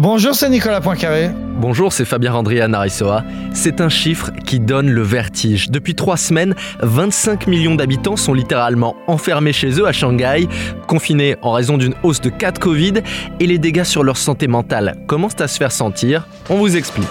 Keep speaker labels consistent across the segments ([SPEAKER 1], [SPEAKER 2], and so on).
[SPEAKER 1] Bonjour, c'est Nicolas Poincaré.
[SPEAKER 2] Bonjour, c'est Fabien Randria Narissoa. C'est un chiffre qui donne le vertige. Depuis trois semaines, 25 millions d'habitants sont littéralement enfermés chez eux à Shanghai, confinés en raison d'une hausse de cas de Covid et les dégâts sur leur santé mentale commencent à se faire sentir. On vous explique.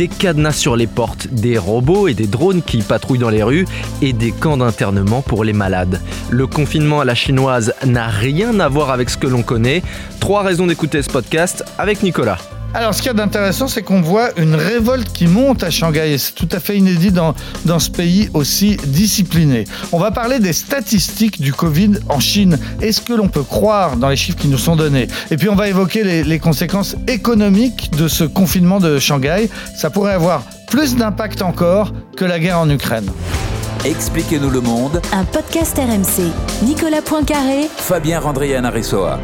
[SPEAKER 2] Des cadenas sur les portes, des robots et des drones qui patrouillent dans les rues et des camps d'internement pour les malades. Le confinement à la chinoise n'a rien à voir avec ce que l'on connaît. Trois raisons d'écouter ce podcast avec Nicolas.
[SPEAKER 1] Alors, ce qu'il y a d'intéressant, c'est qu'on voit une révolte qui monte à Shanghai et c'est tout à fait inédit dans, dans ce pays aussi discipliné. On va parler des statistiques du Covid en Chine. Est-ce que l'on peut croire dans les chiffres qui nous sont donnés? Et puis, on va évoquer les, les conséquences économiques de ce confinement de Shanghai. Ça pourrait avoir plus d'impact encore que la guerre en Ukraine.
[SPEAKER 3] Expliquez-nous le monde.
[SPEAKER 4] Un podcast RMC. Nicolas Poincaré.
[SPEAKER 3] Fabien Randrian Aressoa.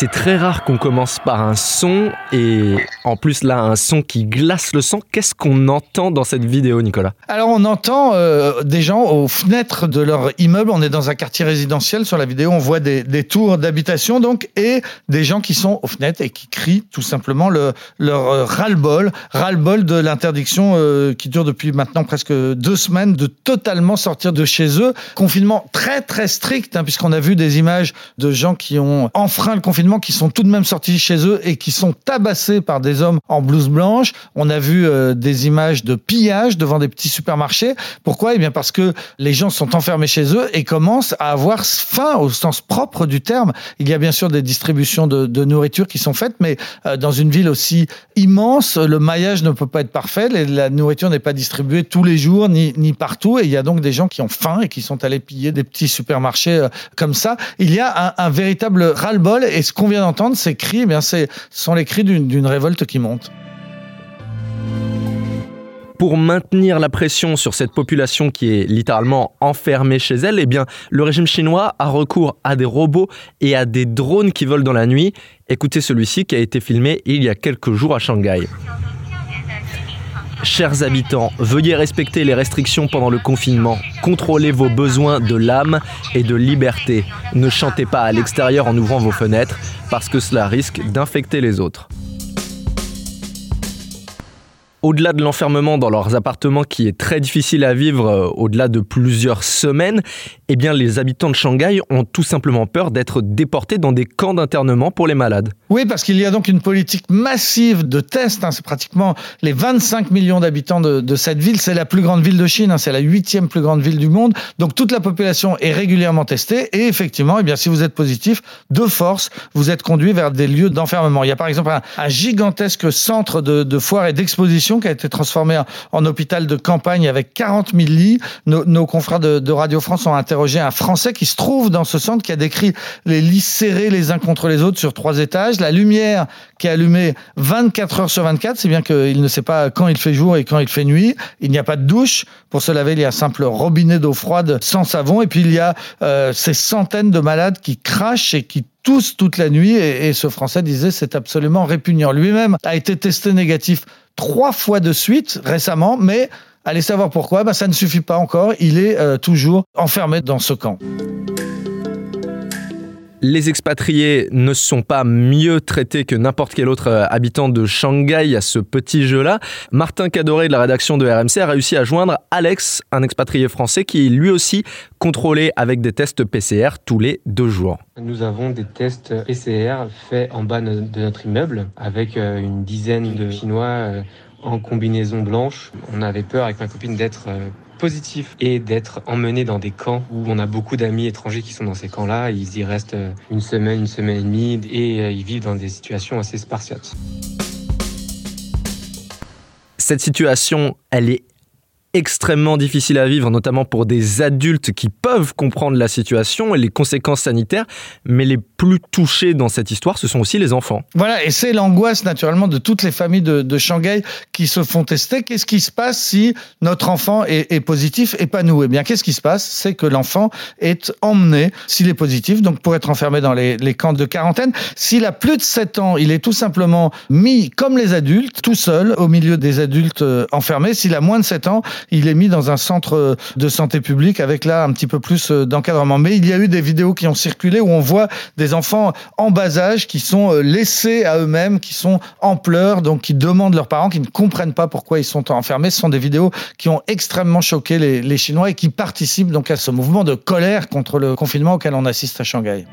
[SPEAKER 2] C'est très rare qu'on commence par un son et en plus là un son qui glace le sang. Qu'est-ce qu'on entend dans cette vidéo, Nicolas?
[SPEAKER 1] Alors on entend euh, des gens aux fenêtres de leur immeuble. On est dans un quartier résidentiel. Sur la vidéo, on voit des, tours d'habitation donc et des gens qui sont aux fenêtres et qui crient tout simplement le, leur euh, ras-le-bol, ras-le-bol de l'interdiction euh, qui dure depuis maintenant presque deux semaines de totalement sortir de chez eux. Confinement très très strict hein, puisqu'on a vu des images de gens qui ont enfreint le confinement qui sont tout de même sortis chez eux et qui sont tabassés par des hommes en blouse blanche. On a vu euh, des images de pillage devant des petits supermarchés. Pourquoi? Eh bien parce que les gens sont enfermés chez eux et commencent à avoir faim au sens propre du terme. Il y a bien sûr des distributions de, nourriture qui sont faites, mais euh, dans une ville aussi immense, le maillage ne peut pas être parfait. La nourriture n'est pas distribuée tous les jours ni, ni partout. Et il y a donc des gens qui ont faim et qui sont allés piller des petits supermarchés euh, comme ça. Il y a un, un véritable ras-le-bol et ce qu'on vient d'entendre, ces cris, eh ce sont les cris d'une révolte qui monte.
[SPEAKER 2] Pour maintenir la pression sur cette population qui est littéralement enfermée chez elle, eh bien, le régime chinois a recours à des robots et à des drones qui volent dans la nuit. Écoutez celui-ci qui a été filmé il y a quelques jours à Shanghai. Chers habitants, veuillez respecter les restrictions pendant le confinement. Contrôlez vos besoins de l'âme et de liberté. Ne chantez pas à l'extérieur en ouvrant vos fenêtres parce que cela risque d'infecter les autres. Au-delà de l'enfermement dans leurs appartements qui est très difficile à vivre euh, au-delà de plusieurs semaines, eh bien les habitants de Shanghai ont tout simplement peur d'être déportés dans des camps d'internement pour les malades.
[SPEAKER 1] Oui, parce qu'il y a donc une politique massive de tests. Hein. C'est pratiquement les 25 millions d'habitants de, cette ville. C'est la plus grande ville de Chine. Hein. C'est la huitième plus grande ville du monde. Donc toute la population est régulièrement testée. Et effectivement, eh bien, si vous êtes positif, de force, vous êtes conduit vers des lieux d'enfermement. Il y a par exemple un, un gigantesque centre de, de foire et d'exposition qui a été transformé en, hôpital de campagne avec 40 000 lits. Nos, confrères de, de, Radio France ont interrogé un Français qui se trouve dans ce centre, qui a décrit les lits serrés les uns contre les autres sur trois étages, la lumière qui est allumée 24 heures sur 24, c'est bien qu'il ne sait pas quand il fait jour et quand il fait nuit. Il n'y a pas de douche. Pour se laver, il y a un simple robinet d'eau froide sans savon. Et puis il y a euh, ces centaines de malades qui crachent et qui tous toute la nuit et, ce Français disait c'est absolument répugnant. Lui-même a été testé négatif trois fois de suite récemment, mais allez savoir pourquoi, ben, ça ne suffit pas encore, il est euh, toujours enfermé dans ce camp
[SPEAKER 2] les expatriés ne sont pas mieux traités que n'importe quel autre euh, habitant de Shanghai à ce petit jeu-là. Martin Cadoré de la rédaction de RMC a réussi à joindre Alex, un expatrié français qui est lui aussi contrôlé avec des tests PCR tous les deux jours.
[SPEAKER 5] Nous avons des tests PCR faits en bas de notre immeuble avec euh, une dizaine de Chinois euh, en combinaison blanche. On avait peur avec ma copine d'être et d'être emmené dans des camps où on a beaucoup d'amis étrangers qui sont dans ces camps-là. Ils y restent une semaine, une semaine et demie et ils vivent dans des situations assez spartiates.
[SPEAKER 2] Cette situation, elle est extrêmement difficile à vivre, notamment pour des adultes qui peuvent comprendre la situation et les conséquences sanitaires, mais les plus touchés dans cette histoire, ce sont aussi les enfants.
[SPEAKER 1] Voilà, et c'est l'angoisse naturellement de toutes les familles de, Shanghai qui se font tester. Qu'est-ce qui se passe si notre enfant est, est positif et pas nous Eh bien, qu'est-ce qui se passe? C'est que l'enfant est emmené, s'il est positif, donc pour être enfermé dans les, les camps de quarantaine. S'il a plus de 7 ans, il est tout simplement mis comme les adultes, tout seul, au milieu des adultes euh, enfermés. S'il a moins de 7 ans, il est mis dans un centre de santé publique avec là un petit peu plus euh, d'encadrement. Mais il y a eu des vidéos qui ont circulé où on voit des enfants en bas âge qui sont euh, laissés à eux-mêmes, qui sont en pleurs, donc qui demandent leurs parents, qui ne comprennent pas pourquoi ils sont enfermés. Ce sont des vidéos qui ont extrêmement choqué les, les Chinois et qui participent donc à ce mouvement de colère contre le confinement auquel on assiste à Shanghai.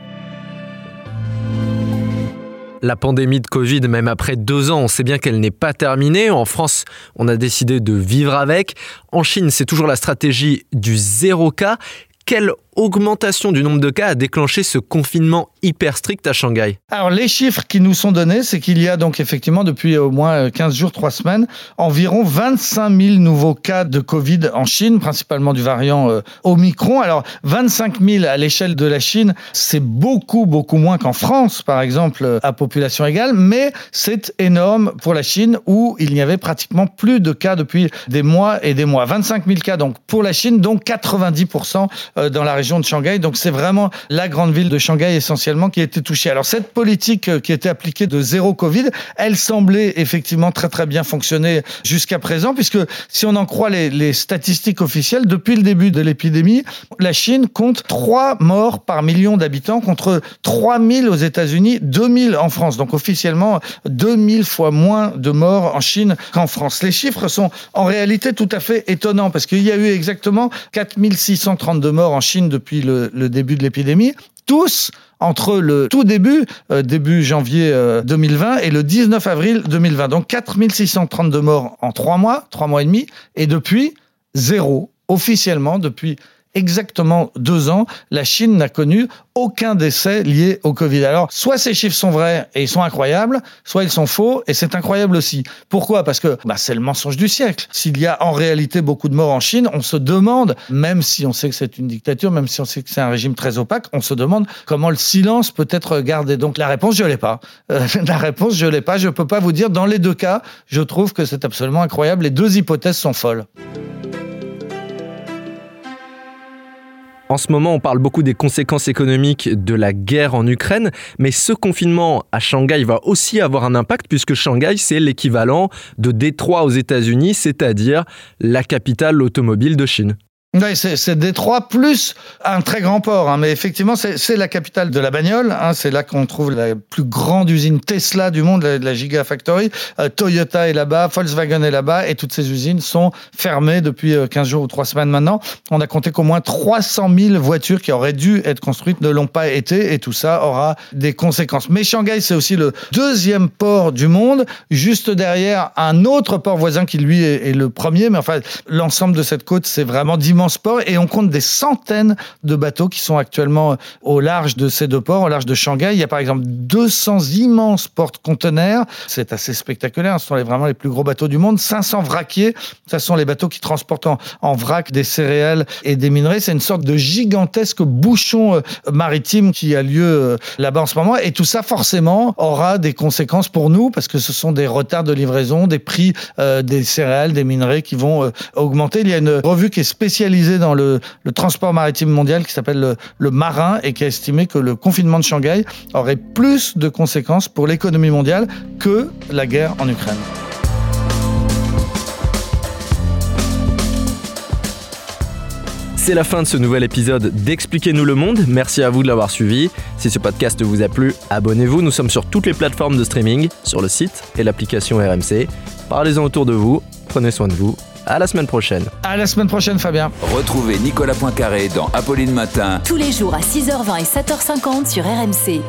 [SPEAKER 2] La pandémie de Covid, même après deux ans, on sait bien qu'elle n'est pas terminée. En France, on a décidé de vivre avec. En Chine, c'est toujours la stratégie du zéro cas. Quelle augmentation du nombre de cas a déclenché ce confinement hyper strict à Shanghai
[SPEAKER 1] Alors les chiffres qui nous sont donnés, c'est qu'il y a donc effectivement depuis au moins 15 jours, 3 semaines, environ 25 000 nouveaux cas de Covid en Chine, principalement du variant euh, Omicron. Alors 25 000 à l'échelle de la Chine, c'est beaucoup, beaucoup moins qu'en France, par exemple, euh, à population égale, mais c'est énorme pour la Chine où il n'y avait pratiquement plus de cas depuis des mois et des mois. 25 000 cas donc pour la Chine, donc 90% euh, dans la région de Shanghai. Donc c'est vraiment la grande ville de Shanghai essentiellement qui a été touchée. Alors cette politique euh, qui était appliquée de zéro Covid, elle semblait effectivement très très bien fonctionner jusqu'à présent, puisque si on en croit les, statistiques officielles, depuis le début de l'épidémie, la Chine compte 3 morts par million d'habitants contre 3000 aux États-Unis, 2000 en France. Donc officiellement 2000 fois moins de morts en Chine qu'en France. Les chiffres sont en réalité tout à fait étonnants parce qu'il y a eu exactement 4632 morts en Chine depuis le, début de l'épidémie, tous entre le tout début, euh, début janvier euh, 2020, et le 19 avril 2020. Donc 4632 morts en trois mois, trois mois et demi, et depuis, zéro, officiellement, depuis exactement deux ans, la Chine n'a connu aucun décès lié au Covid. Alors, soit ces chiffres sont vrais et ils sont incroyables, soit ils sont faux et c'est incroyable aussi. Pourquoi? Parce que bah, c'est le mensonge du siècle. S'il y a en réalité beaucoup de morts en Chine, on se demande, même si on sait que c'est une dictature, même si on sait que c'est un régime très opaque, on se demande comment le silence peut être gardé. Donc la réponse, je l'ai pas. Euh, la réponse, je l'ai pas. Je peux pas vous dire. Dans les deux cas, je trouve que c'est absolument incroyable. Les deux hypothèses sont folles.
[SPEAKER 2] En ce moment, on parle beaucoup des conséquences économiques de la guerre en Ukraine, mais ce confinement à Shanghai va aussi avoir un impact puisque Shanghai, c'est l'équivalent de Détroit aux États-Unis, c'est-à-dire la capitale automobile de Chine.
[SPEAKER 1] Oui, c'est Détroit plus un très grand port, hein, mais effectivement, c'est la capitale de la bagnole. Hein, c'est là qu'on trouve la plus grande usine Tesla du monde, la, Gigafactory. Euh, Toyota est là-bas, Volkswagen est là-bas, et toutes ces usines sont fermées depuis 15 jours ou 3 semaines maintenant. On a compté qu'au moins 300 000 voitures qui auraient dû être construites ne l'ont pas été, et tout ça aura des conséquences. Mais Shanghai, c'est aussi le deuxième port du monde, juste derrière un autre port voisin qui lui est, est le premier. Mais enfin, l'ensemble de cette côte, c'est vraiment d'immenses et on compte des centaines de bateaux qui sont actuellement au large de ces deux ports, au large de Shanghai. Il y a par exemple 200 immenses porte-conteneurs. C'est assez spectaculaire. Ce sont vraiment les plus gros bateaux du monde. 500 vraquiers. Ce sont les bateaux qui transportent en, vrac des céréales et des minerais. C'est une sorte de gigantesque bouchon euh, maritime qui a lieu euh, là-bas en ce moment. Et tout ça, forcément, aura des conséquences pour nous parce que ce sont des retards de livraison, des prix euh, des céréales, des minerais qui vont euh, augmenter. Il y a une revue qui est spécialisée dans le, transport maritime mondial qui s'appelle le, le, Marin et qui a estimé que le confinement de Shanghai aurait plus de conséquences pour l'économie mondiale que la guerre en Ukraine.
[SPEAKER 2] C'est la fin de ce nouvel épisode d'Expliquez-nous le monde. Merci à vous de l'avoir suivi. Si ce podcast vous a plu, abonnez-vous. Nous sommes sur toutes les plateformes de streaming, sur le site et l'application RMC. Parlez-en autour de vous. Prenez soin de vous. À la semaine prochaine.
[SPEAKER 1] À la semaine prochaine, Fabien.
[SPEAKER 3] Retrouvez Nicolas Poincaré dans Apolline Matin.
[SPEAKER 4] Tous les jours à 6h20 et 7h50 sur RMC.